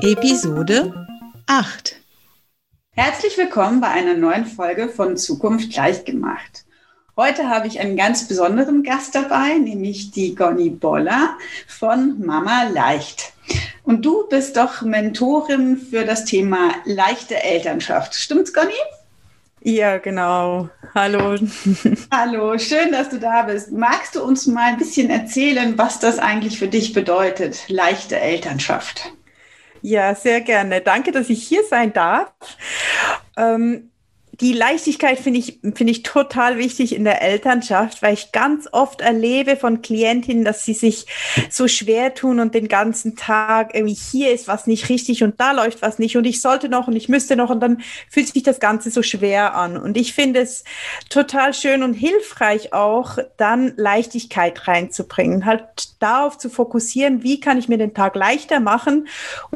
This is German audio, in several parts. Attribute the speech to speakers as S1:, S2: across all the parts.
S1: Episode 8. Herzlich willkommen bei einer neuen Folge von Zukunft leicht gemacht. Heute habe ich einen ganz besonderen Gast dabei, nämlich die Gonny Boller von Mama Leicht. Und du bist doch Mentorin für das Thema leichte Elternschaft. Stimmt's, Gonny?
S2: Ja, genau. Hallo.
S1: Hallo, schön, dass du da bist. Magst du uns mal ein bisschen erzählen, was das eigentlich für dich bedeutet, leichte Elternschaft?
S2: Ja, sehr gerne. Danke, dass ich hier sein darf. Ähm, die Leichtigkeit finde ich, finde ich total wichtig in der Elternschaft, weil ich ganz oft erlebe von Klientinnen, dass sie sich so schwer tun und den ganzen Tag irgendwie hier ist was nicht richtig und da läuft was nicht und ich sollte noch und ich müsste noch und dann fühlt sich das Ganze so schwer an. Und ich finde es total schön und hilfreich auch, dann Leichtigkeit reinzubringen, halt darauf zu fokussieren, wie kann ich mir den Tag leichter machen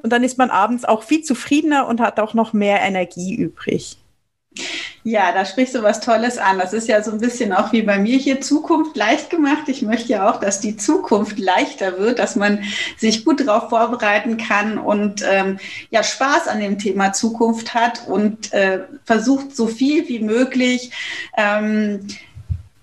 S2: und dann ist man abends auch viel zufriedener und hat auch noch mehr Energie übrig.
S1: Ja, da sprichst du was Tolles an. Das ist ja so ein bisschen auch wie bei mir hier Zukunft leicht gemacht. Ich möchte ja auch, dass die Zukunft leichter wird, dass man sich gut darauf vorbereiten kann und ähm, ja Spaß an dem Thema Zukunft hat und äh, versucht so viel wie möglich ähm,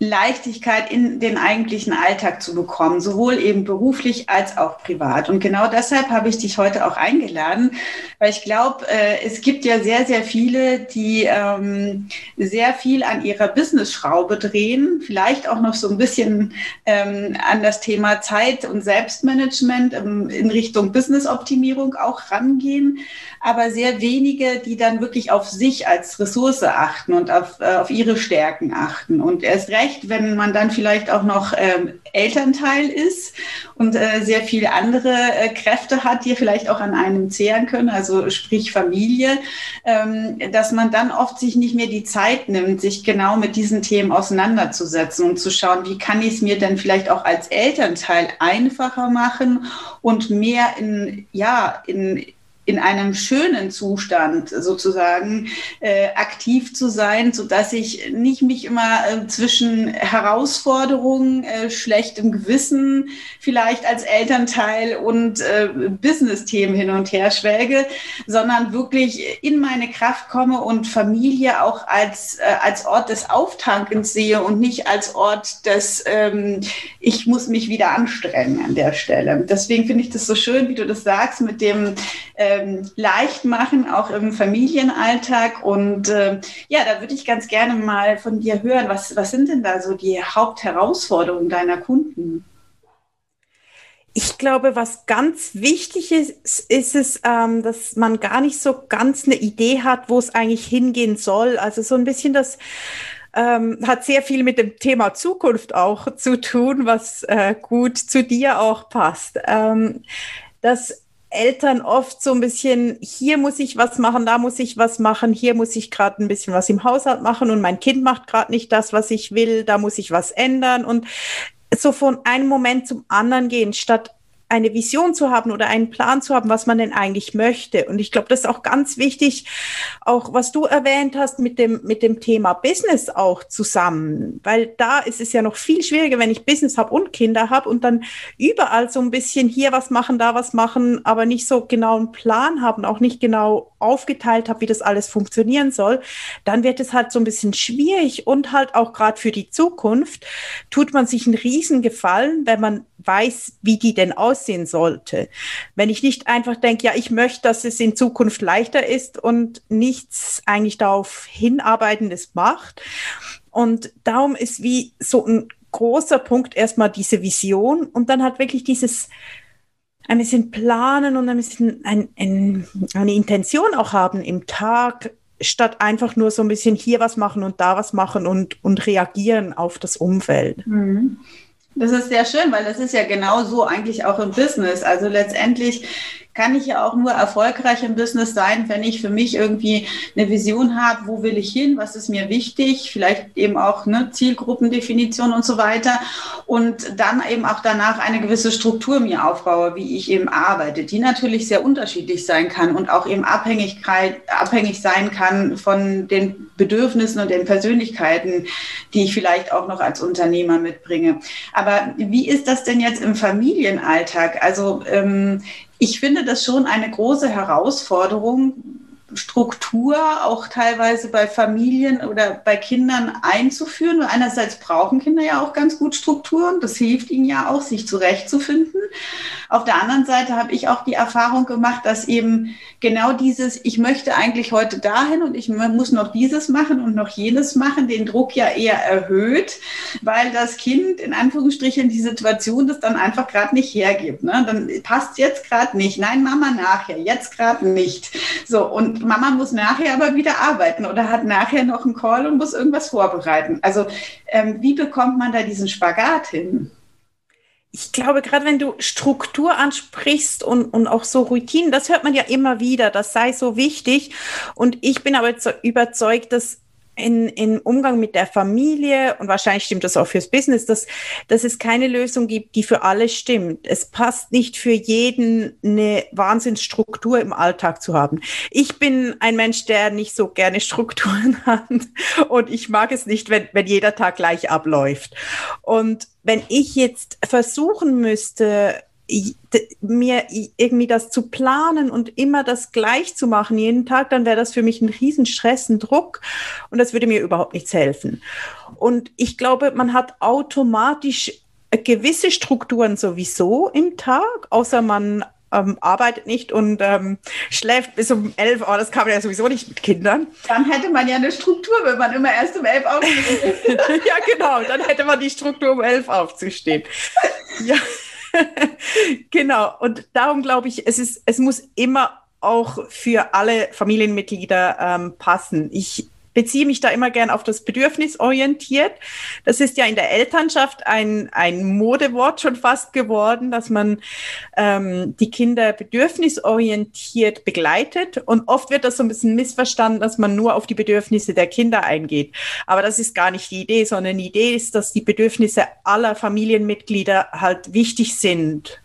S1: Leichtigkeit in den eigentlichen Alltag zu bekommen, sowohl eben beruflich als auch privat. Und genau deshalb habe ich dich heute auch eingeladen, weil ich glaube, äh, es gibt ja sehr, sehr viele, die ähm, sehr viel an ihrer Business-Schraube drehen, vielleicht auch noch so ein bisschen ähm, an das Thema Zeit und Selbstmanagement ähm, in Richtung Business-Optimierung auch rangehen, aber sehr wenige, die dann wirklich auf sich als Ressource achten und auf, äh, auf ihre Stärken achten. Und erst recht, wenn man dann vielleicht auch noch ähm, Elternteil ist und äh, sehr viele andere äh, Kräfte hat, die vielleicht auch an einem zehren können, also sprich Familie, ähm, dass man dann oft sich nicht mehr die Zeit nimmt, sich genau mit diesen Themen auseinanderzusetzen und zu schauen, wie kann ich es mir denn vielleicht auch als Elternteil einfacher machen und mehr in, ja, in, in einem schönen Zustand sozusagen äh, aktiv zu sein, so dass ich nicht mich immer äh, zwischen Herausforderungen, äh, schlechtem Gewissen vielleicht als Elternteil und äh, Business-Themen hin und her schwelge, sondern wirklich in meine Kraft komme und Familie auch als, äh, als Ort des Auftankens sehe und nicht als Ort des, ähm, ich muss mich wieder anstrengen an der Stelle. Deswegen finde ich das so schön, wie du das sagst, mit dem äh, ähm, leicht machen, auch im Familienalltag. Und äh, ja, da würde ich ganz gerne mal von dir hören, was, was sind denn da so die Hauptherausforderungen deiner Kunden?
S2: Ich glaube, was ganz wichtig ist, ist es, ähm, dass man gar nicht so ganz eine Idee hat, wo es eigentlich hingehen soll. Also so ein bisschen das ähm, hat sehr viel mit dem Thema Zukunft auch zu tun, was äh, gut zu dir auch passt. Ähm, das Eltern oft so ein bisschen, hier muss ich was machen, da muss ich was machen, hier muss ich gerade ein bisschen was im Haushalt machen und mein Kind macht gerade nicht das, was ich will, da muss ich was ändern und so von einem Moment zum anderen gehen, statt eine Vision zu haben oder einen Plan zu haben, was man denn eigentlich möchte. Und ich glaube, das ist auch ganz wichtig, auch was du erwähnt hast mit dem, mit dem Thema Business auch zusammen, weil da ist es ja noch viel schwieriger, wenn ich Business habe und Kinder habe und dann überall so ein bisschen hier was machen, da was machen, aber nicht so genau einen Plan haben, auch nicht genau aufgeteilt habe, wie das alles funktionieren soll, dann wird es halt so ein bisschen schwierig und halt auch gerade für die Zukunft tut man sich einen Riesengefallen, wenn man weiß, wie die denn aussehen sollte. Wenn ich nicht einfach denke, ja, ich möchte, dass es in Zukunft leichter ist und nichts eigentlich darauf hinarbeitendes macht. Und darum ist wie so ein großer Punkt erstmal diese Vision und dann hat wirklich dieses ein bisschen planen und ein bisschen ein, ein, eine Intention auch haben im Tag, statt einfach nur so ein bisschen hier was machen und da was machen und, und reagieren auf das Umfeld. Mhm.
S1: Das ist sehr schön, weil das ist ja genau so eigentlich auch im Business. Also letztendlich kann ich ja auch nur erfolgreich im Business sein, wenn ich für mich irgendwie eine Vision habe, wo will ich hin, was ist mir wichtig, vielleicht eben auch eine Zielgruppendefinition und so weiter. Und dann eben auch danach eine gewisse Struktur mir aufbaue, wie ich eben arbeite, die natürlich sehr unterschiedlich sein kann und auch eben Abhängigkeit, abhängig sein kann von den Bedürfnissen und den Persönlichkeiten, die ich vielleicht auch noch als Unternehmer mitbringe. Aber wie ist das denn jetzt im Familienalltag? Also ähm, ich finde das schon eine große Herausforderung, Struktur auch teilweise bei Familien oder bei Kindern einzuführen. Einerseits brauchen Kinder ja auch ganz gut Strukturen. Das hilft ihnen ja auch, sich zurechtzufinden. Auf der anderen Seite habe ich auch die Erfahrung gemacht, dass eben genau dieses, ich möchte eigentlich heute dahin und ich muss noch dieses machen und noch jenes machen, den Druck ja eher erhöht, weil das Kind in Anführungsstrichen die Situation das dann einfach gerade nicht hergibt. Ne? Dann passt jetzt gerade nicht. Nein, Mama nachher, jetzt gerade nicht. So, und Mama muss nachher aber wieder arbeiten oder hat nachher noch einen Call und muss irgendwas vorbereiten. Also ähm, wie bekommt man da diesen Spagat hin?
S2: ich glaube, gerade wenn du Struktur ansprichst und, und auch so Routinen, das hört man ja immer wieder, das sei so wichtig. Und ich bin aber überzeugt, dass in, in Umgang mit der Familie und wahrscheinlich stimmt das auch fürs Business, dass, dass es keine Lösung gibt, die für alle stimmt. Es passt nicht für jeden eine Wahnsinnsstruktur im Alltag zu haben. Ich bin ein Mensch, der nicht so gerne Strukturen hat und ich mag es nicht, wenn, wenn jeder Tag gleich abläuft. Und wenn ich jetzt versuchen müsste, mir irgendwie das zu planen und immer das gleich zu machen jeden Tag, dann wäre das für mich ein Riesenstress, ein Druck und das würde mir überhaupt nichts helfen. Und ich glaube, man hat automatisch gewisse Strukturen sowieso im Tag, außer man ähm, arbeitet nicht und ähm, schläft bis um elf Uhr. Das kann man ja sowieso nicht mit Kindern.
S1: Dann hätte man ja eine Struktur, wenn man immer erst um elf aufsteht.
S2: ja, genau. Dann hätte man die Struktur, um elf aufzustehen. ja. genau. Und darum glaube ich, es ist, es muss immer auch für alle Familienmitglieder ähm, passen. Ich beziehe mich da immer gern auf das Bedürfnis orientiert. Das ist ja in der Elternschaft ein, ein Modewort schon fast geworden, dass man ähm, die Kinder bedürfnisorientiert begleitet. Und oft wird das so ein bisschen missverstanden, dass man nur auf die Bedürfnisse der Kinder eingeht. Aber das ist gar nicht die Idee, sondern die Idee ist, dass die Bedürfnisse aller Familienmitglieder halt wichtig sind.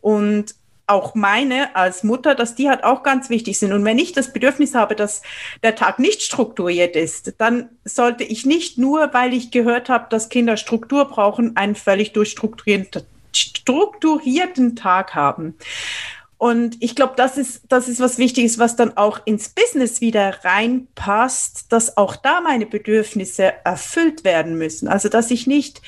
S2: Und auch meine als Mutter, dass die halt auch ganz wichtig sind. Und wenn ich das Bedürfnis habe, dass der Tag nicht strukturiert ist, dann sollte ich nicht nur, weil ich gehört habe, dass Kinder Struktur brauchen, einen völlig durchstrukturierten strukturierten Tag haben. Und ich glaube, das ist, das ist was Wichtiges, was dann auch ins Business wieder reinpasst, dass auch da meine Bedürfnisse erfüllt werden müssen. Also, dass ich nicht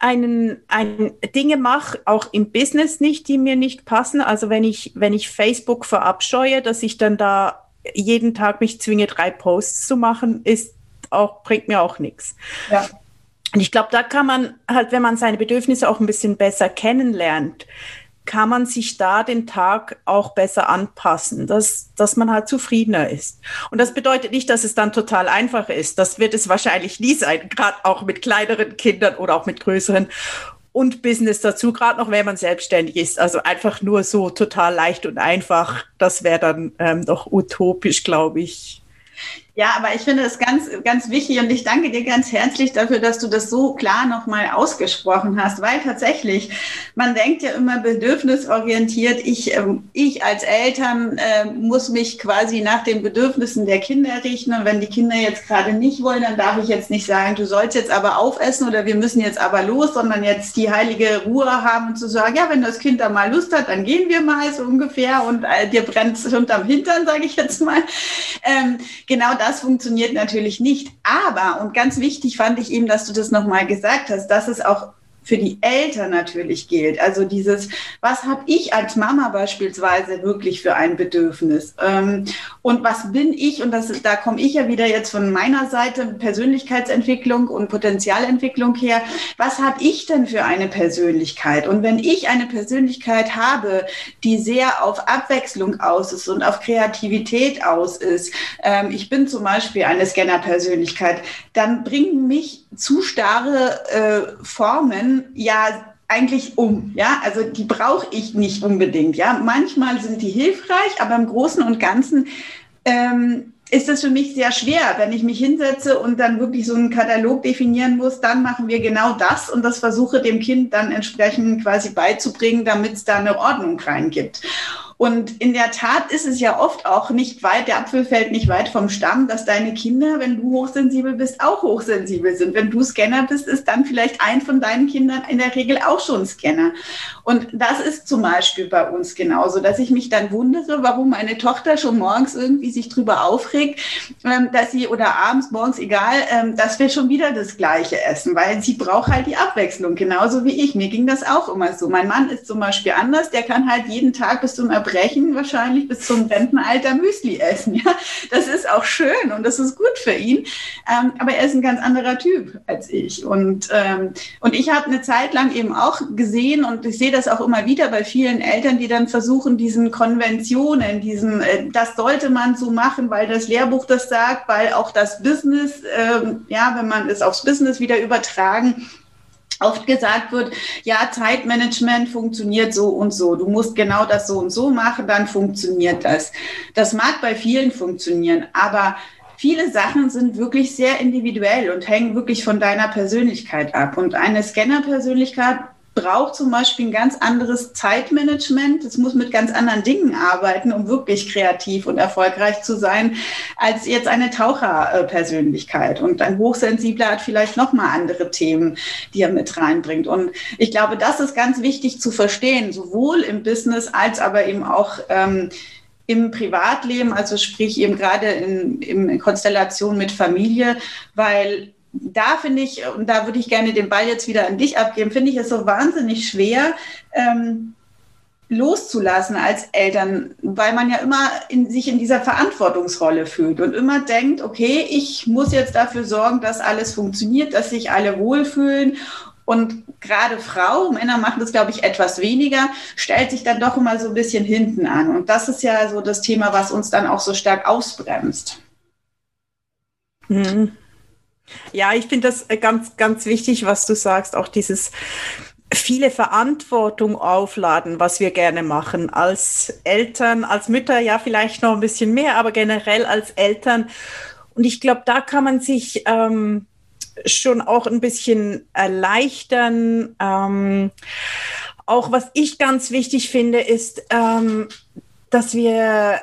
S2: einen, ein, Dinge mache, auch im Business nicht, die mir nicht passen. Also wenn ich, wenn ich Facebook verabscheue, dass ich dann da jeden Tag mich zwinge, drei Posts zu machen, ist auch, bringt mir auch nichts. Ja. Und ich glaube, da kann man halt, wenn man seine Bedürfnisse auch ein bisschen besser kennenlernt, kann man sich da den Tag auch besser anpassen, dass, dass man halt zufriedener ist. Und das bedeutet nicht, dass es dann total einfach ist. Das wird es wahrscheinlich nie sein, gerade auch mit kleineren Kindern oder auch mit größeren. Und Business dazu, gerade noch, wenn man selbstständig ist. Also einfach nur so total leicht und einfach, das wäre dann ähm, doch utopisch, glaube ich.
S1: Ja, aber ich finde es ganz, ganz wichtig und ich danke dir ganz herzlich dafür, dass du das so klar nochmal ausgesprochen hast, weil tatsächlich, man denkt ja immer bedürfnisorientiert, ich, ähm, ich als Eltern äh, muss mich quasi nach den Bedürfnissen der Kinder richten und wenn die Kinder jetzt gerade nicht wollen, dann darf ich jetzt nicht sagen, du sollst jetzt aber aufessen oder wir müssen jetzt aber los, sondern jetzt die heilige Ruhe haben zu sagen, ja, wenn das Kind da mal Lust hat, dann gehen wir mal so ungefähr und äh, dir brennt es unterm Hintern, sage ich jetzt mal. Ähm, genau das funktioniert natürlich nicht. Aber, und ganz wichtig fand ich eben, dass du das nochmal gesagt hast, dass es auch für die Eltern natürlich gilt. Also dieses, was habe ich als Mama beispielsweise wirklich für ein Bedürfnis? Ähm, und was bin ich? Und das, da komme ich ja wieder jetzt von meiner Seite Persönlichkeitsentwicklung und Potenzialentwicklung her. Was habe ich denn für eine Persönlichkeit? Und wenn ich eine Persönlichkeit habe, die sehr auf Abwechslung aus ist und auf Kreativität aus ist, ähm, ich bin zum Beispiel eine Scanner-Persönlichkeit, dann bringen mich zu starre äh, Ja eigentlich um, ja, also die brauche ich nicht unbedingt, ja. Manchmal sind die hilfreich, aber im Großen und Ganzen ähm, ist es für mich sehr schwer, wenn ich mich hinsetze und dann wirklich so einen Katalog definieren muss, dann machen wir genau das und das versuche dem Kind dann entsprechend quasi beizubringen, damit es da eine Ordnung rein gibt. Und in der Tat ist es ja oft auch nicht weit, der Apfel fällt nicht weit vom Stamm, dass deine Kinder, wenn du hochsensibel bist, auch hochsensibel sind. Wenn du Scanner bist, ist dann vielleicht ein von deinen Kindern in der Regel auch schon Scanner. Und das ist zum Beispiel bei uns genauso, dass ich mich dann wundere, warum meine Tochter schon morgens irgendwie sich drüber aufregt, ähm, dass sie oder abends, morgens, egal, ähm, dass wir schon wieder das Gleiche essen, weil sie braucht halt die Abwechslung, genauso wie ich. Mir ging das auch immer so. Mein Mann ist zum Beispiel anders, der kann halt jeden Tag bis zum Erbrechen wahrscheinlich bis zum Rentenalter Müsli essen. Ja, das ist auch schön und das ist gut für ihn. Ähm, aber er ist ein ganz anderer Typ als ich. Und, ähm, und ich habe eine Zeit lang eben auch gesehen und ich sehe das auch immer wieder bei vielen Eltern, die dann versuchen, diesen Konventionen, diesen, äh, das sollte man so machen, weil das Lehrbuch das sagt, weil auch das Business, äh, ja, wenn man es aufs Business wieder übertragen, oft gesagt wird, ja, Zeitmanagement funktioniert so und so. Du musst genau das so und so machen, dann funktioniert das. Das mag bei vielen funktionieren, aber viele Sachen sind wirklich sehr individuell und hängen wirklich von deiner Persönlichkeit ab. Und eine Scanner-Persönlichkeit braucht zum Beispiel ein ganz anderes Zeitmanagement. Es muss mit ganz anderen Dingen arbeiten, um wirklich kreativ und erfolgreich zu sein, als jetzt eine Taucherpersönlichkeit. Und ein Hochsensibler hat vielleicht nochmal andere Themen, die er mit reinbringt. Und ich glaube, das ist ganz wichtig zu verstehen, sowohl im Business als aber eben auch ähm, im Privatleben, also sprich eben gerade in, in Konstellation mit Familie, weil da finde ich, und da würde ich gerne den Ball jetzt wieder an dich abgeben, finde ich es so wahnsinnig schwer, ähm, loszulassen als Eltern, weil man ja immer in, sich in dieser Verantwortungsrolle fühlt und immer denkt, okay, ich muss jetzt dafür sorgen, dass alles funktioniert, dass sich alle wohlfühlen. Und gerade Frau, Männer machen das, glaube ich, etwas weniger, stellt sich dann doch immer so ein bisschen hinten an. Und das ist ja so das Thema, was uns dann auch so stark ausbremst.
S2: Mhm. Ja, ich finde das äh, ganz, ganz wichtig, was du sagst, auch dieses viele Verantwortung aufladen, was wir gerne machen. Als Eltern, als Mütter ja vielleicht noch ein bisschen mehr, aber generell als Eltern. Und ich glaube, da kann man sich ähm, schon auch ein bisschen erleichtern. Ähm, auch was ich ganz wichtig finde, ist, ähm, dass wir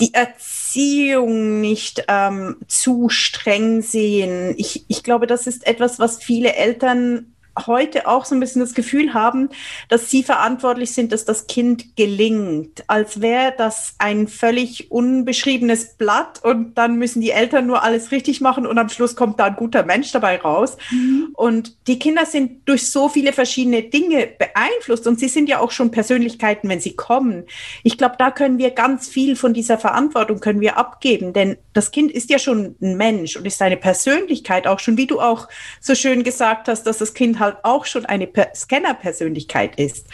S2: die Erziehung nicht ähm, zu streng sehen. Ich, ich glaube, das ist etwas, was viele Eltern heute auch so ein bisschen das Gefühl haben, dass sie verantwortlich sind, dass das Kind gelingt, als wäre das ein völlig unbeschriebenes Blatt und dann müssen die Eltern nur alles richtig machen und am Schluss kommt da ein guter Mensch dabei raus. Mhm. Und die Kinder sind durch so viele verschiedene Dinge beeinflusst und sie sind ja auch schon Persönlichkeiten, wenn sie kommen. Ich glaube, da können wir ganz viel von dieser Verantwortung können wir abgeben, denn das Kind ist ja schon ein Mensch und ist seine Persönlichkeit auch schon, wie du auch so schön gesagt hast, dass das Kind halt auch schon eine Scanner-Persönlichkeit ist.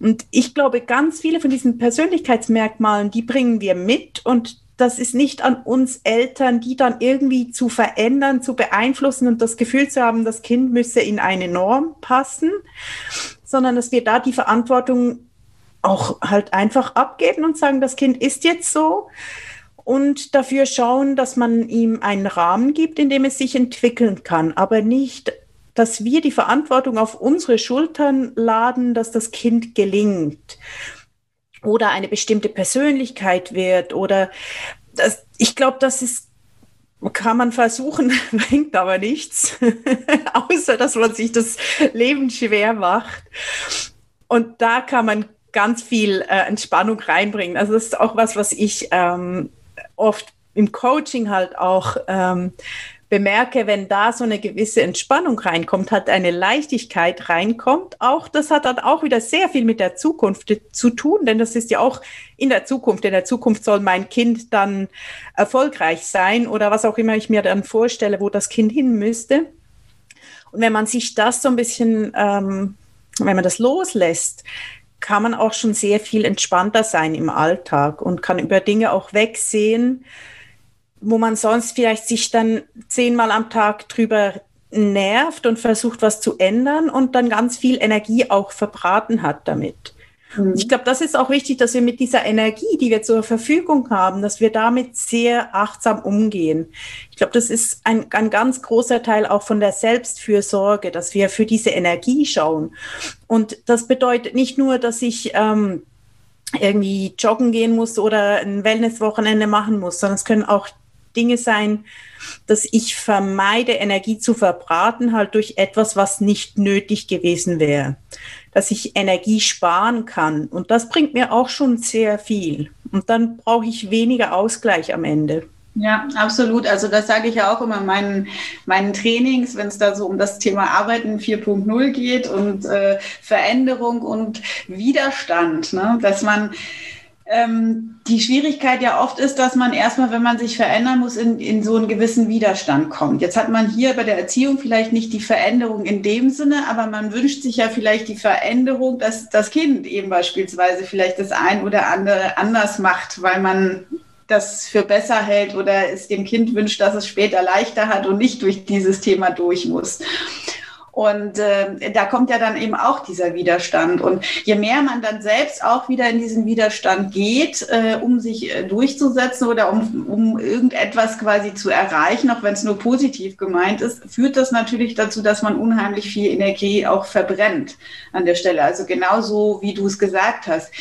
S2: Und ich glaube, ganz viele von diesen Persönlichkeitsmerkmalen, die bringen wir mit und das ist nicht an uns Eltern, die dann irgendwie zu verändern, zu beeinflussen und das Gefühl zu haben, das Kind müsse in eine Norm passen, sondern dass wir da die Verantwortung auch halt einfach abgeben und sagen, das Kind ist jetzt so und dafür schauen, dass man ihm einen Rahmen gibt, in dem es sich entwickeln kann, aber nicht, dass wir die Verantwortung auf unsere Schultern laden, dass das Kind gelingt oder eine bestimmte Persönlichkeit wird oder das, ich glaube, das ist kann man versuchen, bringt aber nichts, außer dass man sich das Leben schwer macht. Und da kann man ganz viel äh, Entspannung reinbringen. Also das ist auch was, was ich ähm, oft im Coaching halt auch ähm, bemerke, wenn da so eine gewisse Entspannung reinkommt, hat eine Leichtigkeit reinkommt, auch das hat dann auch wieder sehr viel mit der Zukunft zu tun, denn das ist ja auch in der Zukunft. In der Zukunft soll mein Kind dann erfolgreich sein oder was auch immer ich mir dann vorstelle, wo das Kind hin müsste. Und wenn man sich das so ein bisschen, ähm, wenn man das loslässt, kann man auch schon sehr viel entspannter sein im Alltag und kann über Dinge auch wegsehen, wo man sonst vielleicht sich dann zehnmal am Tag drüber nervt und versucht, was zu ändern und dann ganz viel Energie auch verbraten hat damit. Mhm. Ich glaube, das ist auch wichtig, dass wir mit dieser Energie, die wir zur Verfügung haben, dass wir damit sehr achtsam umgehen. Ich glaube, das ist ein, ein ganz großer Teil auch von der Selbstfürsorge, dass wir für diese Energie schauen. Und das bedeutet nicht nur, dass ich ähm, irgendwie joggen gehen muss oder ein Wellnesswochenende machen muss, sondern es können auch Dinge sein, dass ich vermeide, Energie zu verbraten, halt durch etwas, was nicht nötig gewesen wäre. Dass ich Energie sparen kann. Und das bringt mir auch schon sehr viel. Und dann brauche ich weniger Ausgleich am Ende.
S1: Ja, absolut. Also das sage ich ja auch immer in meinen, meinen Trainings, wenn es da so um das Thema Arbeiten 4.0 geht und äh, Veränderung und Widerstand, ne? dass man ähm, die Schwierigkeit ja oft ist, dass man erstmal, wenn man sich verändern muss, in, in so einen gewissen Widerstand kommt. Jetzt hat man hier bei der Erziehung vielleicht nicht die Veränderung in dem Sinne, aber man wünscht sich ja vielleicht die Veränderung, dass das Kind eben beispielsweise vielleicht das ein oder andere anders macht, weil man das für besser hält oder es dem Kind wünscht, dass es später leichter hat und nicht durch dieses Thema durch muss. Und äh, da kommt ja dann eben auch dieser Widerstand. Und je mehr man dann selbst auch wieder in diesen Widerstand geht, äh, um sich äh, durchzusetzen oder um, um irgendetwas quasi zu erreichen, auch wenn es nur positiv gemeint ist, führt das natürlich dazu, dass man unheimlich viel Energie auch verbrennt an der Stelle. Also genauso, wie du es gesagt hast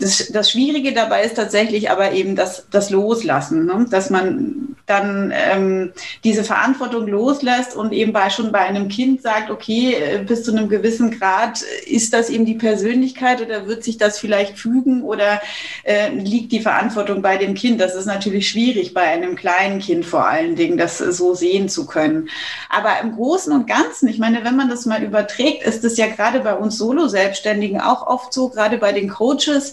S1: das, das Schwierige dabei ist tatsächlich aber eben das, das Loslassen, ne? dass man dann ähm, diese Verantwortung loslässt und eben bei, schon bei einem Kind sagt, okay, äh, bis zu einem gewissen Grad ist das eben die Persönlichkeit oder wird sich das vielleicht fügen oder äh, liegt die Verantwortung bei dem Kind? Das ist natürlich schwierig bei einem kleinen Kind vor allen Dingen, das so sehen zu können. Aber im Großen und Ganzen, ich meine, wenn man das mal überträgt, ist es ja gerade bei uns Solo-Selbstständigen auch oft so, gerade bei den Coaches,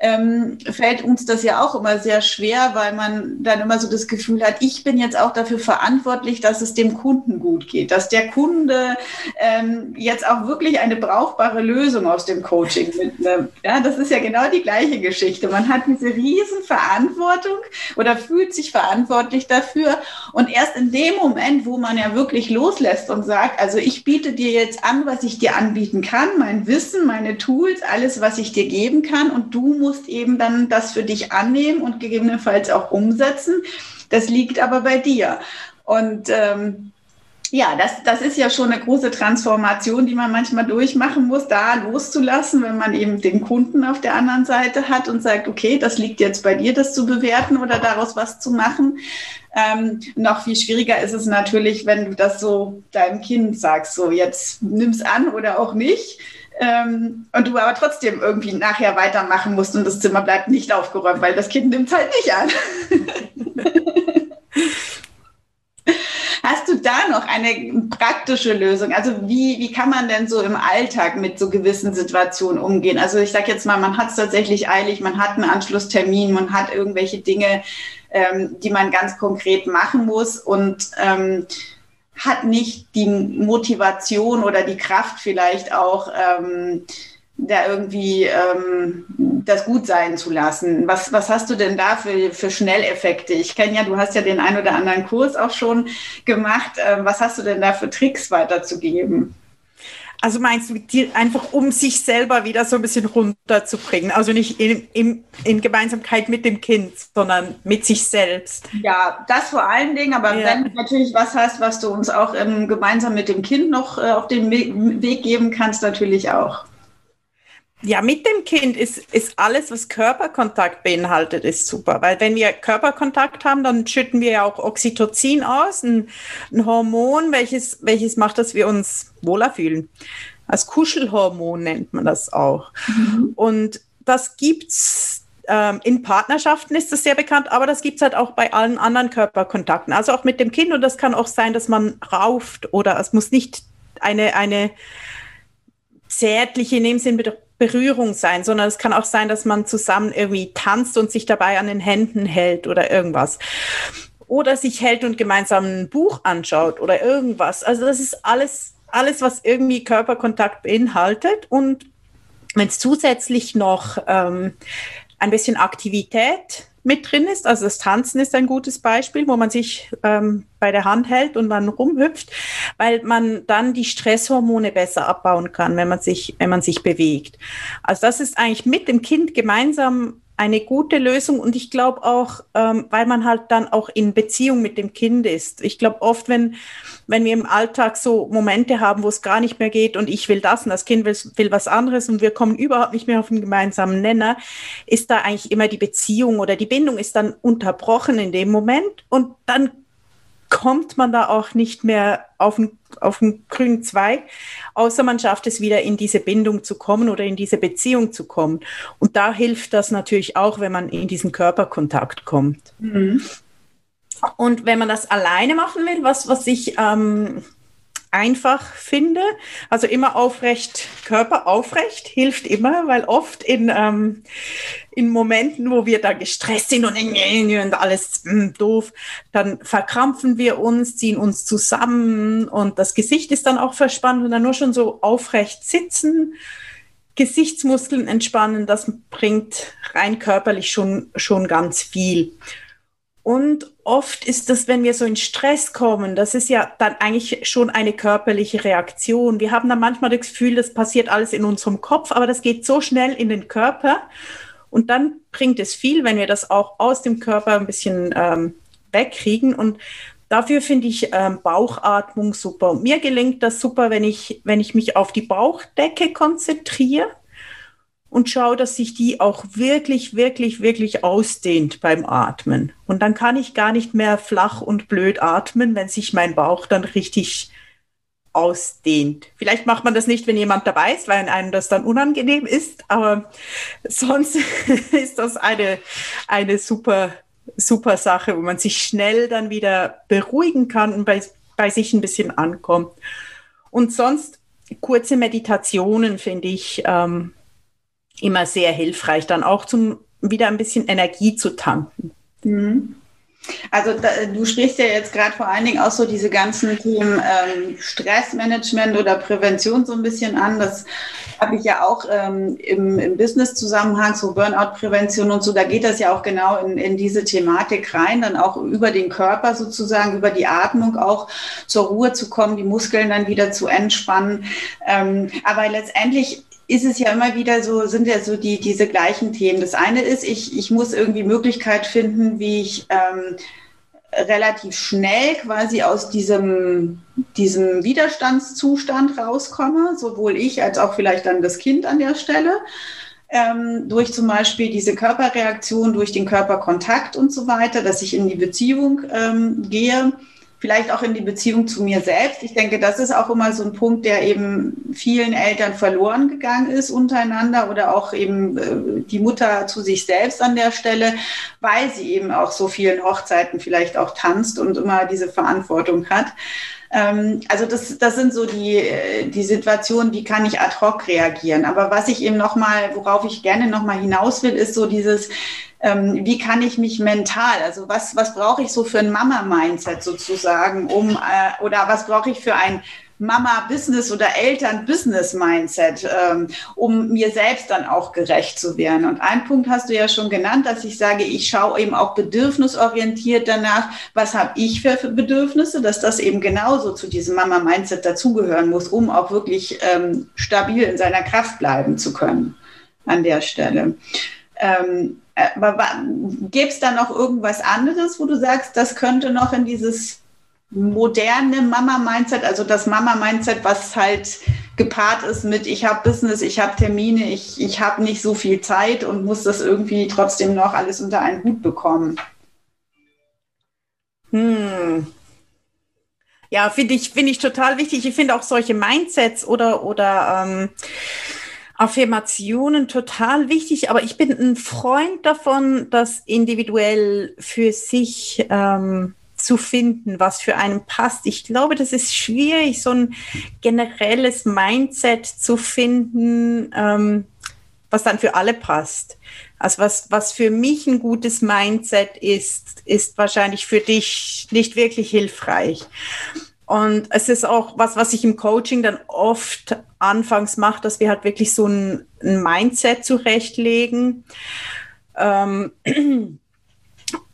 S1: ähm, fällt uns das ja auch immer sehr schwer, weil man dann immer so das Gefühl hat, ich bin jetzt auch dafür verantwortlich, dass es dem Kunden gut geht, dass der Kunde ähm, jetzt auch wirklich eine brauchbare Lösung aus dem Coaching mitnimmt. Ja, das ist ja genau die gleiche Geschichte. Man hat diese riesen Verantwortung oder fühlt sich verantwortlich dafür und erst in dem Moment, wo man ja wirklich loslässt und sagt, also ich biete dir jetzt an, was ich dir anbieten kann, mein Wissen, meine Tools, alles, was ich dir geben kann und du musst musst eben dann das für dich annehmen und gegebenenfalls auch umsetzen. Das liegt aber bei dir. Und ähm, ja, das, das ist ja schon eine große Transformation, die man manchmal durchmachen muss, da loszulassen, wenn man eben den Kunden auf der anderen Seite hat und sagt, okay, das liegt jetzt bei dir, das zu bewerten oder daraus was zu machen. Ähm, noch viel schwieriger ist es natürlich, wenn du das so deinem Kind sagst, so jetzt nimm's an oder auch nicht. Ähm, und du aber trotzdem irgendwie nachher weitermachen musst und das Zimmer bleibt nicht aufgeräumt, weil das Kind nimmt es halt nicht an. Hast du da noch eine praktische Lösung? Also wie, wie kann man denn so im Alltag mit so gewissen Situationen umgehen? Also ich sage jetzt mal, man hat es tatsächlich eilig, man hat einen Anschlusstermin, man hat irgendwelche Dinge, ähm, die man ganz konkret machen muss und ähm, hat nicht die Motivation oder die Kraft vielleicht auch, ähm, da irgendwie ähm, das gut sein zu lassen. Was, was hast du denn da für, für Schnelleffekte? Ich kenne ja, du hast ja den ein oder anderen Kurs auch schon gemacht. Ähm, was hast du denn da für Tricks weiterzugeben?
S2: Also meinst du, die, einfach um sich selber wieder so ein bisschen runterzubringen? Also nicht in, in, in, Gemeinsamkeit mit dem Kind, sondern mit sich selbst.
S1: Ja, das vor allen Dingen. Aber ja. wenn du natürlich was hast, was du uns auch ähm, gemeinsam mit dem Kind noch äh, auf den Weg geben kannst, natürlich auch.
S2: Ja, mit dem Kind ist, ist alles, was Körperkontakt beinhaltet, ist super. Weil wenn wir Körperkontakt haben, dann schütten wir ja auch Oxytocin aus, ein, ein Hormon, welches, welches macht, dass wir uns wohler fühlen. Als Kuschelhormon nennt man das auch. Mhm. Und das gibt's ähm, in Partnerschaften ist das sehr bekannt, aber das gibt's halt auch bei allen anderen Körperkontakten. Also auch mit dem Kind. Und das kann auch sein, dass man rauft oder es muss nicht eine, eine zärtliche in dem Sinn Berührung sein, sondern es kann auch sein, dass man zusammen irgendwie tanzt und sich dabei an den Händen hält oder irgendwas. Oder sich hält und gemeinsam ein Buch anschaut oder irgendwas. Also das ist alles, alles, was irgendwie Körperkontakt beinhaltet. Und wenn es zusätzlich noch ähm, ein bisschen Aktivität mit drin ist. Also das Tanzen ist ein gutes Beispiel, wo man sich ähm, bei der Hand hält und dann rumhüpft, weil man dann die Stresshormone besser abbauen kann, wenn man sich, wenn man sich bewegt. Also das ist eigentlich mit dem Kind gemeinsam eine gute Lösung und ich glaube auch, ähm, weil man halt dann auch in Beziehung mit dem Kind ist. Ich glaube oft, wenn, wenn wir im Alltag so Momente haben, wo es gar nicht mehr geht und ich will das und das Kind will, will was anderes und wir kommen überhaupt nicht mehr auf einen gemeinsamen Nenner, ist da eigentlich immer die Beziehung oder die Bindung ist dann unterbrochen in dem Moment und dann kommt man da auch nicht mehr auf den, auf den grünen Zweig, außer man schafft es wieder in diese Bindung zu kommen oder in diese Beziehung zu kommen. Und da hilft das natürlich auch, wenn man in diesen Körperkontakt kommt. Mhm. Und wenn man das alleine machen will, was, was ich ähm, einfach finde. Also immer aufrecht, Körper aufrecht hilft immer, weil oft in, ähm, in Momenten, wo wir da gestresst sind und, alles mh, hm, doof, dann verkrampfen wir uns, ziehen uns zusammen und das Gesicht ist dann auch verspannt und dann nur schon so aufrecht sitzen. Gesichtsmuskeln entspannen, das bringt rein körperlich schon, schon ganz viel. Und oft ist das, wenn wir so in Stress kommen, das ist ja dann eigentlich schon eine körperliche Reaktion. Wir haben dann manchmal das Gefühl, das passiert alles in unserem Kopf, aber das geht so schnell in den Körper. Und dann bringt es viel, wenn wir das auch aus dem Körper ein bisschen ähm, wegkriegen. Und dafür finde ich ähm, Bauchatmung super. Mir gelingt das super, wenn ich, wenn ich mich auf die Bauchdecke konzentriere und schaue, dass sich die auch wirklich, wirklich, wirklich ausdehnt beim Atmen. Und dann kann ich gar nicht mehr flach und blöd atmen, wenn sich mein Bauch dann richtig ausdehnt. Vielleicht macht man das nicht, wenn jemand dabei ist, weil einem das dann unangenehm ist, aber sonst ist das eine, eine super, super Sache, wo man sich schnell dann wieder beruhigen kann und bei, bei sich ein bisschen ankommt. Und sonst kurze Meditationen finde ich ähm, immer sehr hilfreich, dann auch zum wieder ein bisschen Energie zu tanken. Mhm.
S1: Also da, du sprichst ja jetzt gerade vor allen Dingen auch so diese ganzen Themen ähm, Stressmanagement oder Prävention so ein bisschen an. Das habe ich ja auch ähm, im, im Business-Zusammenhang, so Burnout-Prävention und so. Da geht das ja auch genau in, in diese Thematik rein, dann auch über den Körper sozusagen, über die Atmung auch zur Ruhe zu kommen, die Muskeln dann wieder zu entspannen. Ähm, aber letztendlich ist es ja immer wieder so, sind ja so die, diese gleichen Themen. Das eine ist, ich, ich muss irgendwie Möglichkeit finden, wie ich ähm, relativ schnell quasi aus diesem, diesem Widerstandszustand rauskomme, sowohl ich als auch vielleicht dann das Kind an der Stelle. Ähm, durch zum Beispiel diese Körperreaktion, durch den Körperkontakt und so weiter, dass ich in die Beziehung ähm, gehe vielleicht auch in die Beziehung zu mir selbst. Ich denke, das ist auch immer so ein Punkt, der eben vielen Eltern verloren gegangen ist untereinander oder auch eben äh, die Mutter zu sich selbst an der Stelle, weil sie eben auch so vielen Hochzeiten vielleicht auch tanzt und immer diese Verantwortung hat. Ähm, also das, das sind so die, äh, die Situationen, wie kann ich ad hoc reagieren. Aber was ich eben nochmal, worauf ich gerne nochmal hinaus will, ist so dieses, ähm, wie kann ich mich mental, also was, was brauche ich so für ein Mama-Mindset sozusagen, um, äh, oder was brauche ich für ein Mama-Business oder Eltern-Business-Mindset, ähm, um mir selbst dann auch gerecht zu werden. Und ein Punkt hast du ja schon genannt, dass ich sage, ich schaue eben auch bedürfnisorientiert danach, was habe ich für, Bedürfnisse, dass das eben genauso zu diesem Mama-Mindset dazugehören muss, um auch wirklich ähm, stabil in seiner Kraft bleiben zu können an der Stelle. Ähm, äh, gäbe es da noch irgendwas anderes, wo du sagst, das könnte noch in dieses moderne Mama-Mindset, also das Mama-Mindset, was halt gepaart ist mit, ich habe Business, ich habe Termine, ich, ich habe nicht so viel Zeit und muss das irgendwie trotzdem noch alles unter einen Hut bekommen.
S2: Hm. Ja, finde ich, finde ich total wichtig. Ich finde auch solche Mindsets oder, oder ähm, Affirmationen total wichtig, aber ich bin ein Freund davon, das individuell für sich ähm, zu finden, was für einen passt. Ich glaube, das ist schwierig, so ein generelles Mindset zu finden, ähm, was dann für alle passt. Also was, was für mich ein gutes Mindset ist, ist wahrscheinlich für dich nicht wirklich hilfreich. Und es ist auch was, was ich im Coaching dann oft anfangs mache, dass wir halt wirklich so ein, ein Mindset zurechtlegen. Ähm,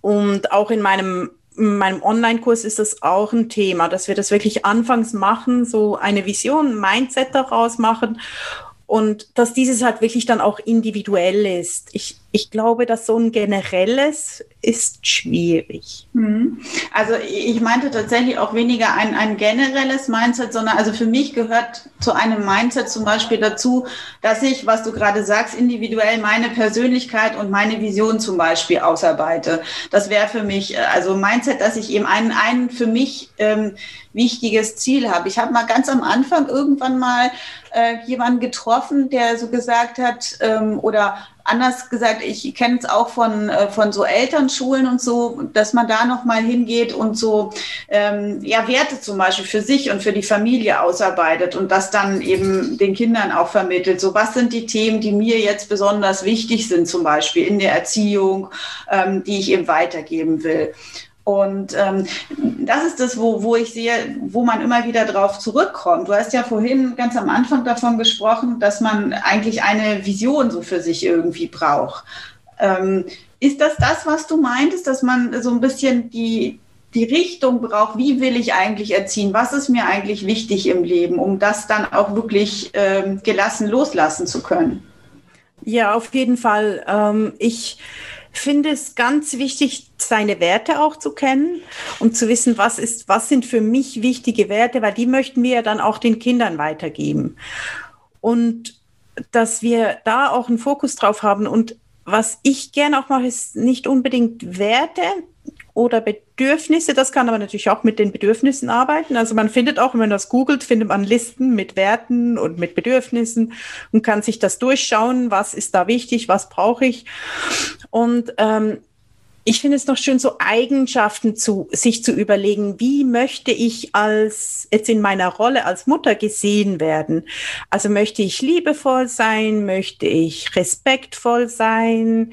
S2: und auch in meinem, in meinem Online-Kurs ist das auch ein Thema, dass wir das wirklich anfangs machen, so eine Vision, ein Mindset daraus machen und dass dieses halt wirklich dann auch individuell ist. Ich, ich glaube, dass so ein generelles ist schwierig.
S1: Hm. Also ich meinte tatsächlich auch weniger ein, ein generelles Mindset, sondern also für mich gehört zu einem Mindset zum Beispiel dazu, dass ich, was du gerade sagst, individuell meine Persönlichkeit und meine Vision zum Beispiel ausarbeite. Das wäre für mich, äh, also Mindset, dass ich eben ein, ein für mich ähm, wichtiges Ziel habe. Ich habe mal ganz am Anfang irgendwann mal äh, jemanden getroffen, der so gesagt hat, ähm, oder anders gesagt, ich kenne es auch von, äh, von so Elternschulen und so, dass man da nochmal hingeht und so ähm, ja, Werte zum Beispiel für sich und für die Familie ausarbeitet und das dann eben den Kindern auch vermittelt. So, was sind die Themen, die mir jetzt besonders wichtig sind, zum Beispiel in der Erziehung, ähm, die ich eben weitergeben will. Und ähm, das ist das, wo, wo ich sehe, wo man immer wieder drauf zurückkommt. Du hast ja vorhin ganz am Anfang davon gesprochen, dass man eigentlich eine Vision so für sich irgendwie braucht. Ähm, ist das das, was du meintest, dass man so ein bisschen die, die Richtung braucht, wie will ich eigentlich erziehen, was ist mir eigentlich wichtig im Leben, um das dann auch wirklich ähm, gelassen loslassen zu können?
S2: Ja, auf jeden Fall. Ähm, ich finde es ganz wichtig, seine Werte auch zu kennen und zu wissen, was ist, was sind für mich wichtige Werte, weil die möchten wir ja dann auch den Kindern weitergeben. Und dass wir da auch einen Fokus drauf haben. Und was ich gerne auch mache, ist nicht unbedingt Werte, oder Bedürfnisse. Das kann aber natürlich auch mit den Bedürfnissen arbeiten. Also man findet auch, wenn man das googelt, findet man Listen mit Werten und mit Bedürfnissen und kann sich das durchschauen, was ist da wichtig, was brauche ich. Und ähm, ich finde es noch schön, so Eigenschaften zu sich zu überlegen, wie möchte ich als jetzt in meiner Rolle als Mutter gesehen werden? Also möchte ich liebevoll sein? Möchte ich respektvoll sein?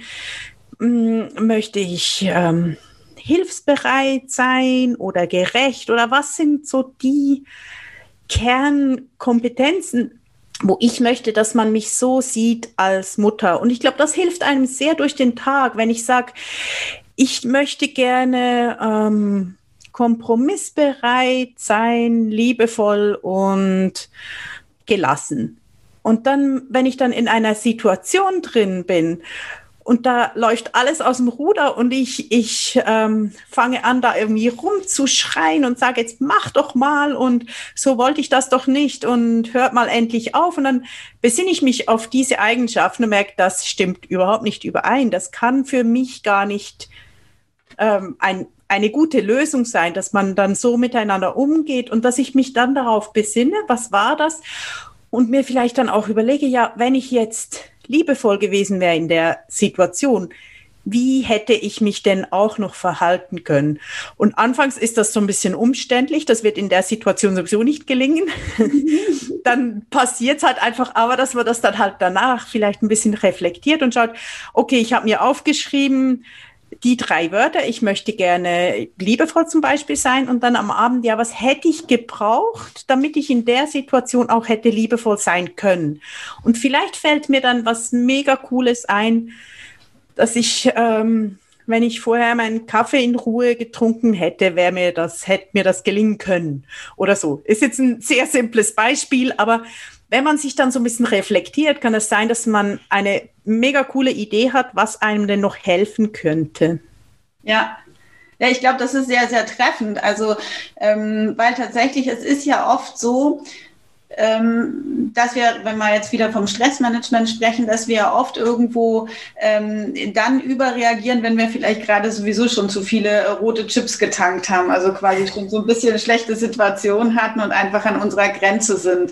S2: Hm, möchte ich ähm, hilfsbereit sein oder gerecht oder was sind so die Kernkompetenzen, wo ich möchte, dass man mich so sieht als Mutter. Und ich glaube, das hilft einem sehr durch den Tag, wenn ich sage, ich möchte gerne ähm, kompromissbereit sein, liebevoll und gelassen. Und dann, wenn ich dann in einer Situation drin bin, und da läuft alles aus dem Ruder und ich, ich ähm, fange an, da irgendwie rumzuschreien und sage, jetzt mach doch mal und so wollte ich das doch nicht und hört mal endlich auf. Und dann besinne ich mich auf diese Eigenschaften und merke, das stimmt überhaupt nicht überein. Das kann für mich gar nicht ähm, ein, eine gute Lösung sein, dass man dann so miteinander umgeht und dass ich mich dann darauf besinne, was war das? Und mir vielleicht dann auch überlege, ja, wenn ich jetzt liebevoll gewesen wäre in der Situation, wie hätte ich mich denn auch noch verhalten können? Und anfangs ist das so ein bisschen umständlich, das wird in der Situation sowieso nicht gelingen. dann passiert es halt einfach, aber dass man das dann halt danach vielleicht ein bisschen reflektiert und schaut, okay, ich habe mir aufgeschrieben, die drei Wörter, ich möchte gerne liebevoll zum Beispiel sein und dann am Abend, ja, was hätte ich gebraucht, damit ich in der Situation auch hätte liebevoll sein können. Und vielleicht fällt mir dann was mega cooles ein, dass ich, ähm, wenn ich vorher meinen Kaffee in Ruhe getrunken hätte, wäre mir das, hätte mir das gelingen können oder so. Ist jetzt ein sehr simples Beispiel, aber wenn man sich dann so ein bisschen reflektiert, kann es sein, dass man eine mega coole Idee hat, was einem denn noch helfen könnte.
S1: Ja, ja, ich glaube, das ist sehr, sehr treffend. Also, ähm, weil tatsächlich, es ist ja oft so, ähm, dass wir, wenn wir jetzt wieder vom Stressmanagement sprechen, dass wir oft irgendwo ähm, dann überreagieren, wenn wir vielleicht gerade sowieso schon zu viele rote Chips getankt haben, also quasi schon so ein bisschen schlechte Situation hatten und einfach an unserer Grenze sind.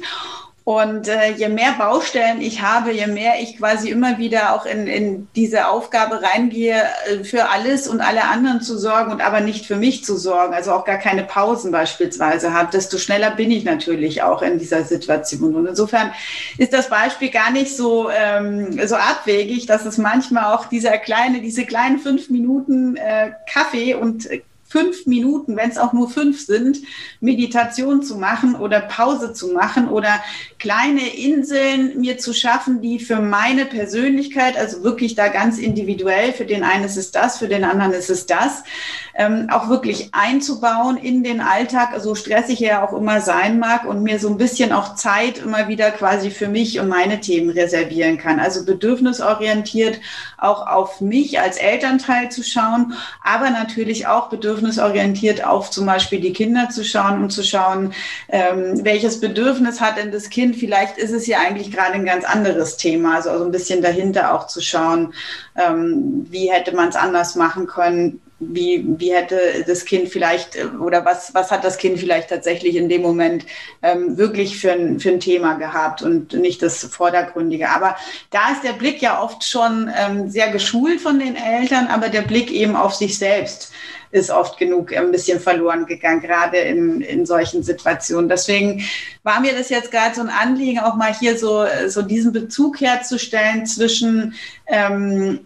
S1: Und äh, je mehr Baustellen ich habe, je mehr ich quasi immer wieder auch in, in diese Aufgabe reingehe, äh, für alles und alle anderen zu sorgen und aber nicht für mich zu sorgen, also auch gar keine Pausen beispielsweise habe, desto schneller bin ich natürlich auch in dieser Situation. Und insofern ist das Beispiel gar nicht so, ähm, so abwegig, dass es manchmal auch dieser kleine, diese kleinen fünf Minuten äh, Kaffee und fünf Minuten, wenn es auch nur fünf sind, Meditation zu machen oder Pause zu machen oder kleine Inseln mir zu schaffen, die für meine Persönlichkeit, also wirklich da ganz individuell, für den einen ist es das, für den anderen ist es das, ähm, auch wirklich einzubauen in den Alltag, so stressig er auch immer sein mag und mir so ein bisschen auch Zeit immer wieder quasi für mich und meine Themen reservieren kann. Also bedürfnisorientiert auch auf mich als Elternteil zu schauen, aber natürlich auch bedürfnisorientiert auf zum Beispiel die Kinder zu schauen und zu schauen, ähm, welches Bedürfnis hat denn das Kind? Vielleicht ist es ja eigentlich gerade ein ganz anderes Thema, also so ein bisschen dahinter auch zu schauen, ähm, wie hätte man es anders machen können wie, wie hätte das Kind vielleicht äh, oder was, was hat das Kind vielleicht tatsächlich in dem Moment ähm, wirklich für ein, für ein Thema gehabt und nicht das Vordergründige. Aber da ist der Blick ja oft schon ähm, sehr geschult von den Eltern, aber der Blick eben auf sich selbst ist oft genug ein bisschen verloren gegangen, gerade in, in solchen Situationen. Deswegen war mir das jetzt gerade so ein Anliegen, auch mal hier so, so diesen Bezug herzustellen zwischen ähm,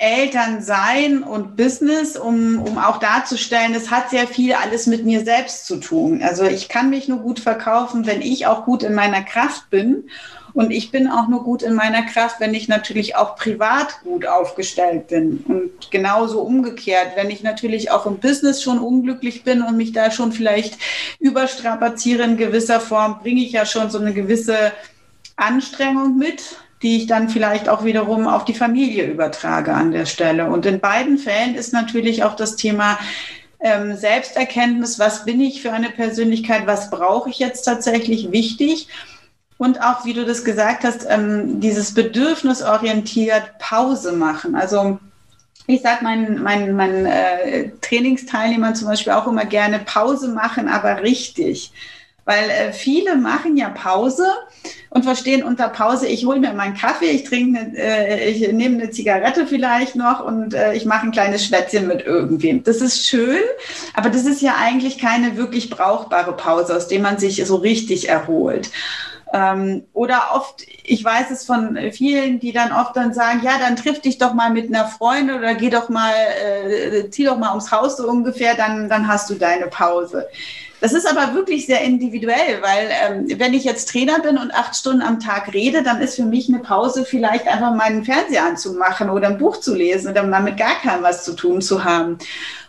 S1: Eltern sein und Business, um, um auch darzustellen, es hat sehr viel alles mit mir selbst zu tun. Also ich kann mich nur gut verkaufen, wenn ich auch gut in meiner Kraft bin. Und ich bin auch nur gut in meiner Kraft, wenn ich natürlich auch privat gut aufgestellt bin. Und genauso umgekehrt, wenn ich natürlich auch im Business schon unglücklich bin und mich da schon vielleicht überstrapaziere in gewisser Form, bringe ich ja schon so eine gewisse Anstrengung mit, die ich dann vielleicht auch wiederum auf die Familie übertrage an der Stelle. Und in beiden Fällen ist natürlich auch das Thema ähm, Selbsterkenntnis, was bin ich für eine Persönlichkeit, was brauche ich jetzt tatsächlich wichtig. Und auch, wie du das gesagt hast, ähm, dieses bedürfnisorientiert Pause machen. Also ich sage meinen, meinen, meinen äh, Trainingsteilnehmern zum Beispiel auch immer gerne Pause machen, aber richtig. Weil äh, viele machen ja Pause und verstehen unter Pause, ich hole mir meinen Kaffee, ich trinke, äh, ich nehme eine Zigarette vielleicht noch und äh, ich mache ein kleines Schwätzchen mit irgendwem. Das ist schön, aber das ist ja eigentlich keine wirklich brauchbare Pause, aus der man sich so richtig erholt. Ähm, oder oft, ich weiß es von vielen, die dann oft dann sagen, ja, dann triff dich doch mal mit einer Freundin oder geh doch mal, äh, zieh doch mal ums Haus so ungefähr, dann, dann hast du deine Pause. Das ist aber wirklich sehr individuell, weil ähm, wenn ich jetzt Trainer bin und acht Stunden am Tag rede, dann ist für mich eine Pause vielleicht einfach meinen Fernseher anzumachen oder ein Buch zu lesen oder mal mit gar keinem was zu tun zu haben.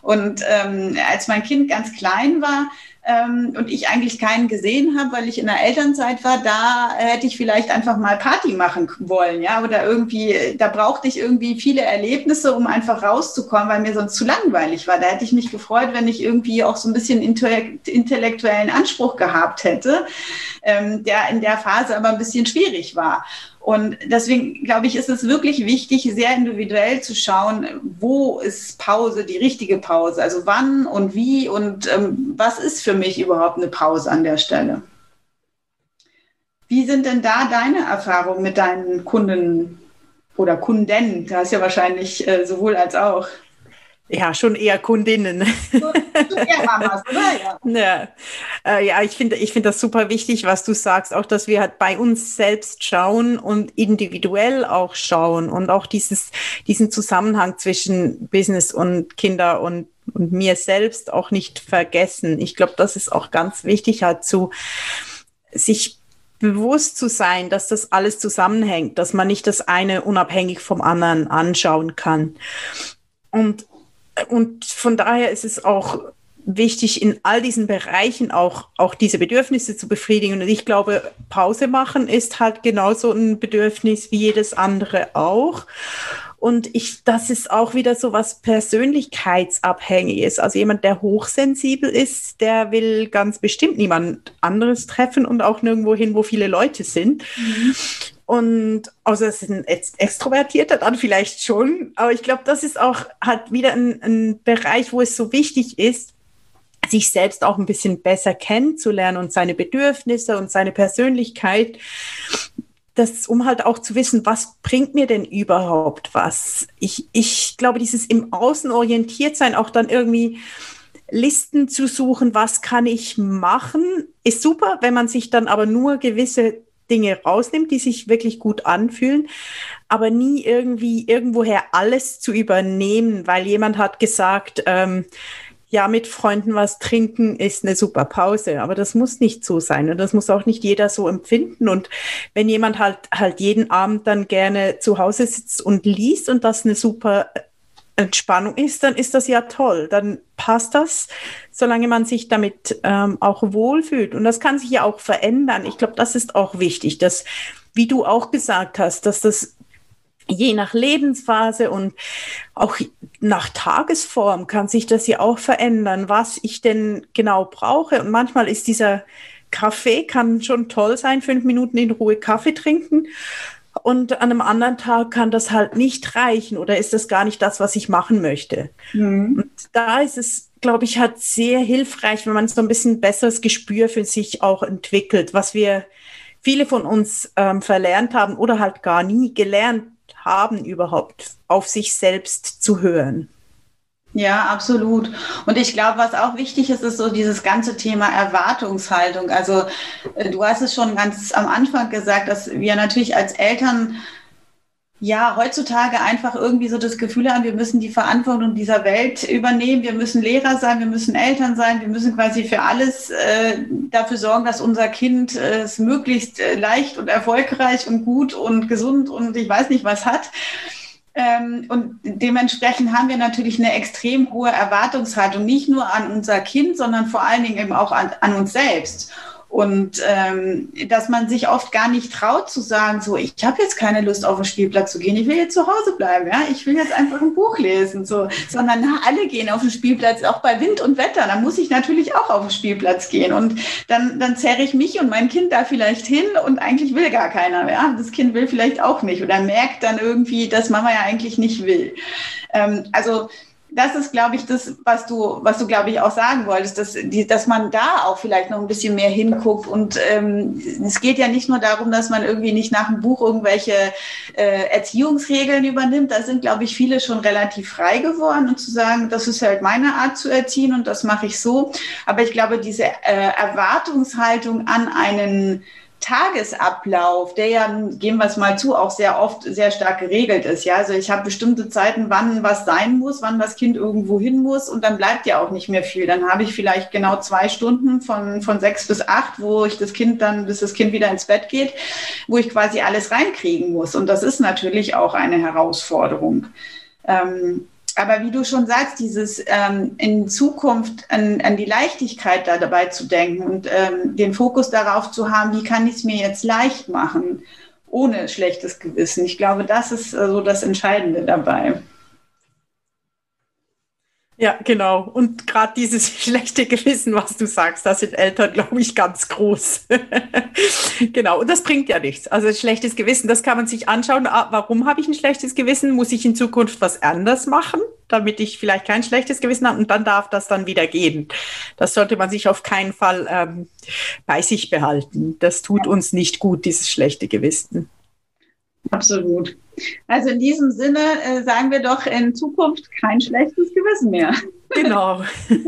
S1: Und ähm, als mein Kind ganz klein war, ähm, und ich eigentlich keinen gesehen habe, weil ich in der Elternzeit war, da hätte ich vielleicht einfach mal Party machen wollen, ja, oder irgendwie, da brauchte ich irgendwie viele Erlebnisse, um einfach rauszukommen, weil mir sonst zu langweilig war. Da hätte ich mich gefreut, wenn ich irgendwie auch so ein bisschen intellektuellen Anspruch gehabt hätte, ähm, der in der Phase aber ein bisschen schwierig war. Und deswegen glaube ich, ist es wirklich wichtig, sehr individuell zu schauen, wo ist Pause, die richtige Pause, also wann und wie und ähm, was ist für mich überhaupt eine Pause an der Stelle. Wie sind denn da deine Erfahrungen mit deinen Kunden oder Kunden? Da hast ja wahrscheinlich äh, sowohl als auch.
S2: Ja, schon eher Kundinnen. Ja. Äh, ja ich finde ich finde das super wichtig, was du sagst, auch dass wir halt bei uns selbst schauen und individuell auch schauen und auch dieses, diesen Zusammenhang zwischen Business und Kinder und und mir selbst auch nicht vergessen. Ich glaube, das ist auch ganz wichtig, halt zu sich bewusst zu sein, dass das alles zusammenhängt, dass man nicht das eine unabhängig vom anderen anschauen kann. Und, und von daher ist es auch wichtig, in all diesen Bereichen auch, auch diese Bedürfnisse zu befriedigen. Und ich glaube, Pause machen ist halt genauso ein Bedürfnis wie jedes andere auch. Und ich, das ist auch wieder so was persönlichkeitsabhängiges. Also jemand, der hochsensibel ist, der will ganz bestimmt niemand anderes treffen und auch nirgendwo hin, wo viele Leute sind. Mhm. Und also es ist ein Extrovertierter dann vielleicht schon, aber ich glaube, das ist auch halt wieder ein, ein Bereich, wo es so wichtig ist, sich selbst auch ein bisschen besser kennenzulernen und seine Bedürfnisse und seine Persönlichkeit das, um halt auch zu wissen, was bringt mir denn überhaupt was? Ich, ich glaube, dieses im Außen orientiert sein, auch dann irgendwie Listen zu suchen, was kann ich machen, ist super, wenn man sich dann aber nur gewisse Dinge rausnimmt, die sich wirklich gut anfühlen, aber nie irgendwie irgendwoher alles zu übernehmen, weil jemand hat gesagt, ähm, ja, mit Freunden was trinken ist eine super Pause, aber das muss nicht so sein und das muss auch nicht jeder so empfinden. Und wenn jemand halt halt jeden Abend dann gerne zu Hause sitzt und liest und das eine super Entspannung ist, dann ist das ja toll. Dann passt das, solange man sich damit ähm, auch wohlfühlt. Und das kann sich ja auch verändern. Ich glaube, das ist auch wichtig, dass, wie du auch gesagt hast, dass das je nach Lebensphase und auch nach Tagesform kann sich das ja auch verändern, was ich denn genau brauche. Und manchmal ist dieser Kaffee, kann schon toll sein, fünf Minuten in Ruhe Kaffee trinken. Und an einem anderen Tag kann das halt nicht reichen oder ist das gar nicht das, was ich machen möchte. Mhm. Und da ist es, glaube ich, halt sehr hilfreich, wenn man so ein bisschen besseres Gespür für sich auch entwickelt, was wir viele von uns ähm, verlernt haben oder halt gar nie gelernt haben, überhaupt auf sich selbst zu hören.
S1: Ja, absolut. Und ich glaube, was auch wichtig ist, ist so dieses ganze Thema Erwartungshaltung. Also äh, du hast es schon ganz am Anfang gesagt, dass wir natürlich als Eltern ja, heutzutage einfach irgendwie so das Gefühl haben, wir müssen die Verantwortung dieser Welt übernehmen, wir müssen Lehrer sein, wir müssen Eltern sein, wir müssen quasi für alles äh, dafür sorgen, dass unser Kind äh, es möglichst äh, leicht und erfolgreich und gut und gesund und ich weiß nicht was hat. Ähm, und dementsprechend haben wir natürlich eine extrem hohe Erwartungshaltung, nicht nur an unser Kind, sondern vor allen Dingen eben auch an, an uns selbst. Und ähm, dass man sich oft gar nicht traut zu sagen, so, ich habe jetzt keine Lust auf den Spielplatz zu gehen, ich will jetzt zu Hause bleiben, ja, ich will jetzt einfach ein Buch lesen, so, sondern na, alle gehen auf den Spielplatz, auch bei Wind und Wetter, dann muss ich natürlich auch auf den Spielplatz gehen. Und dann, dann zerre ich mich und mein Kind da vielleicht hin und eigentlich will gar keiner, ja, das Kind will vielleicht auch nicht oder merkt dann irgendwie, dass Mama ja eigentlich nicht will. Ähm, also das ist, glaube ich, das, was du, was du, glaube ich, auch sagen wolltest, dass, die, dass man da auch vielleicht noch ein bisschen mehr hinguckt. Und ähm, es geht ja nicht nur darum, dass man irgendwie nicht nach dem Buch irgendwelche äh, Erziehungsregeln übernimmt. Da sind, glaube ich, viele schon relativ frei geworden und zu sagen, das ist halt meine Art zu erziehen und das mache ich so. Aber ich glaube, diese äh, Erwartungshaltung an einen Tagesablauf, der ja, geben wir es mal zu, auch sehr oft sehr stark geregelt ist. Ja, also ich habe bestimmte Zeiten, wann was sein muss, wann das Kind irgendwo hin muss und dann bleibt ja auch nicht mehr viel. Dann habe ich vielleicht genau zwei Stunden von, von sechs bis acht, wo ich das Kind dann, bis das Kind wieder ins Bett geht, wo ich quasi alles reinkriegen muss. Und das ist natürlich auch eine Herausforderung. Ähm, aber wie du schon sagst, dieses ähm, in Zukunft an, an, die Leichtigkeit da dabei zu denken und ähm, den Fokus darauf zu haben, wie kann ich es mir jetzt leicht machen, ohne schlechtes Gewissen. Ich glaube, das ist äh, so das Entscheidende dabei.
S2: Ja, genau. Und gerade dieses schlechte Gewissen, was du sagst, das sind Eltern, glaube ich, ganz groß. genau. Und das bringt ja nichts. Also schlechtes Gewissen, das kann man sich anschauen. Ah, warum habe ich ein schlechtes Gewissen? Muss ich in Zukunft was anders machen, damit ich vielleicht kein schlechtes Gewissen habe? Und dann darf das dann wieder gehen. Das sollte man sich auf keinen Fall ähm, bei sich behalten. Das tut uns nicht gut, dieses schlechte Gewissen.
S1: Absolut. Also in diesem Sinne äh, sagen wir doch in Zukunft kein schlechtes Gewissen mehr.
S2: Genau.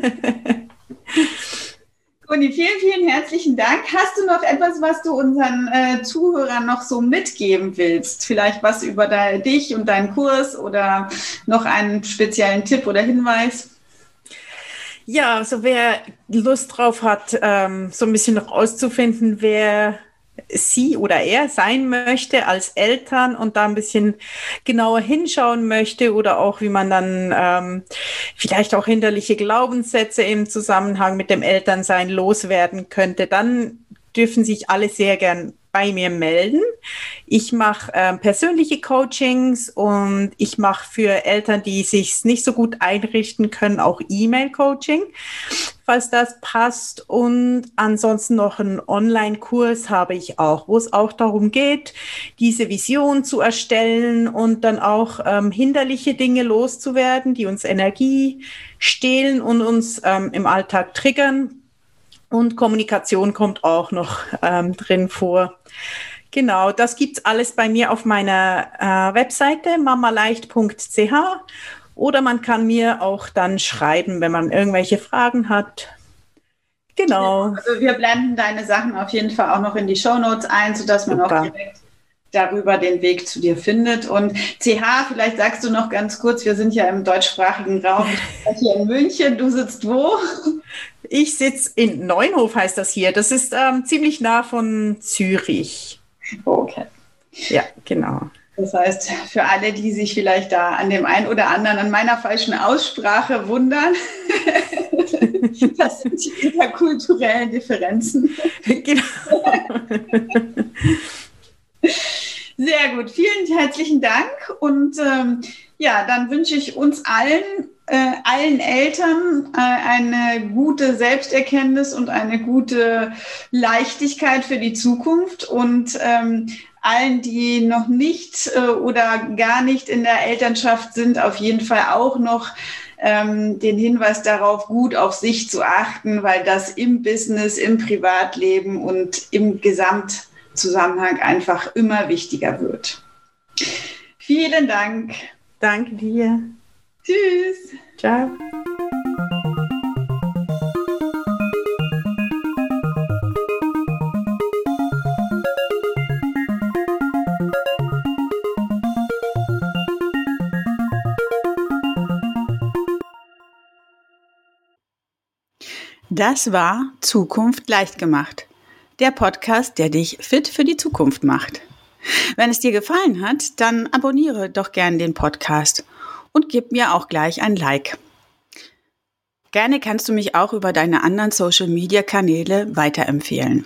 S1: Conny, vielen, vielen herzlichen Dank. Hast du noch etwas, was du unseren äh, Zuhörern noch so mitgeben willst? Vielleicht was über de dich und deinen Kurs oder noch einen speziellen Tipp oder Hinweis?
S2: Ja, also wer Lust drauf hat, ähm, so ein bisschen noch auszufinden, wer sie oder er sein möchte als Eltern und da ein bisschen genauer hinschauen möchte oder auch wie man dann ähm, vielleicht auch hinderliche Glaubenssätze im Zusammenhang mit dem Elternsein loswerden könnte, dann dürfen sich alle sehr gern bei mir melden. Ich mache äh, persönliche Coachings und ich mache für Eltern, die sich nicht so gut einrichten können, auch E-Mail-Coaching, falls das passt. Und ansonsten noch einen Online-Kurs habe ich auch, wo es auch darum geht, diese Vision zu erstellen und dann auch ähm, hinderliche Dinge loszuwerden, die uns Energie stehlen und uns ähm, im Alltag triggern und Kommunikation kommt auch noch ähm, drin vor. Genau, das gibt's alles bei mir auf meiner äh, Webseite mamaleicht.ch oder man kann mir auch dann schreiben, wenn man irgendwelche Fragen hat.
S1: Genau. Also wir blenden deine Sachen auf jeden Fall auch noch in die Show Notes ein, sodass man Super. auch direkt darüber den Weg zu dir findet. Und CH, vielleicht sagst du noch ganz kurz, wir sind ja im deutschsprachigen Raum, hier in München, du sitzt wo?
S2: Ich sitze in Neunhof, heißt das hier. Das ist ähm, ziemlich nah von Zürich.
S1: Okay.
S2: Ja, genau.
S1: Das heißt, für alle, die sich vielleicht da an dem einen oder anderen, an meiner falschen Aussprache wundern, das sind die interkulturellen Differenzen. Genau. Sehr gut, vielen herzlichen Dank. Und ähm, ja, dann wünsche ich uns allen, äh, allen Eltern äh, eine gute Selbsterkenntnis und eine gute Leichtigkeit für die Zukunft und ähm, allen, die noch nicht äh, oder gar nicht in der Elternschaft sind, auf jeden Fall auch noch ähm, den Hinweis darauf, gut auf sich zu achten, weil das im Business, im Privatleben und im Gesamt Zusammenhang einfach immer wichtiger wird. Vielen Dank.
S2: Danke dir.
S1: Tschüss.
S2: Ciao.
S3: Das war Zukunft leicht gemacht der Podcast, der dich fit für die Zukunft macht. Wenn es dir gefallen hat, dann abonniere doch gern den Podcast und gib mir auch gleich ein Like. Gerne kannst du mich auch über deine anderen Social-Media-Kanäle weiterempfehlen.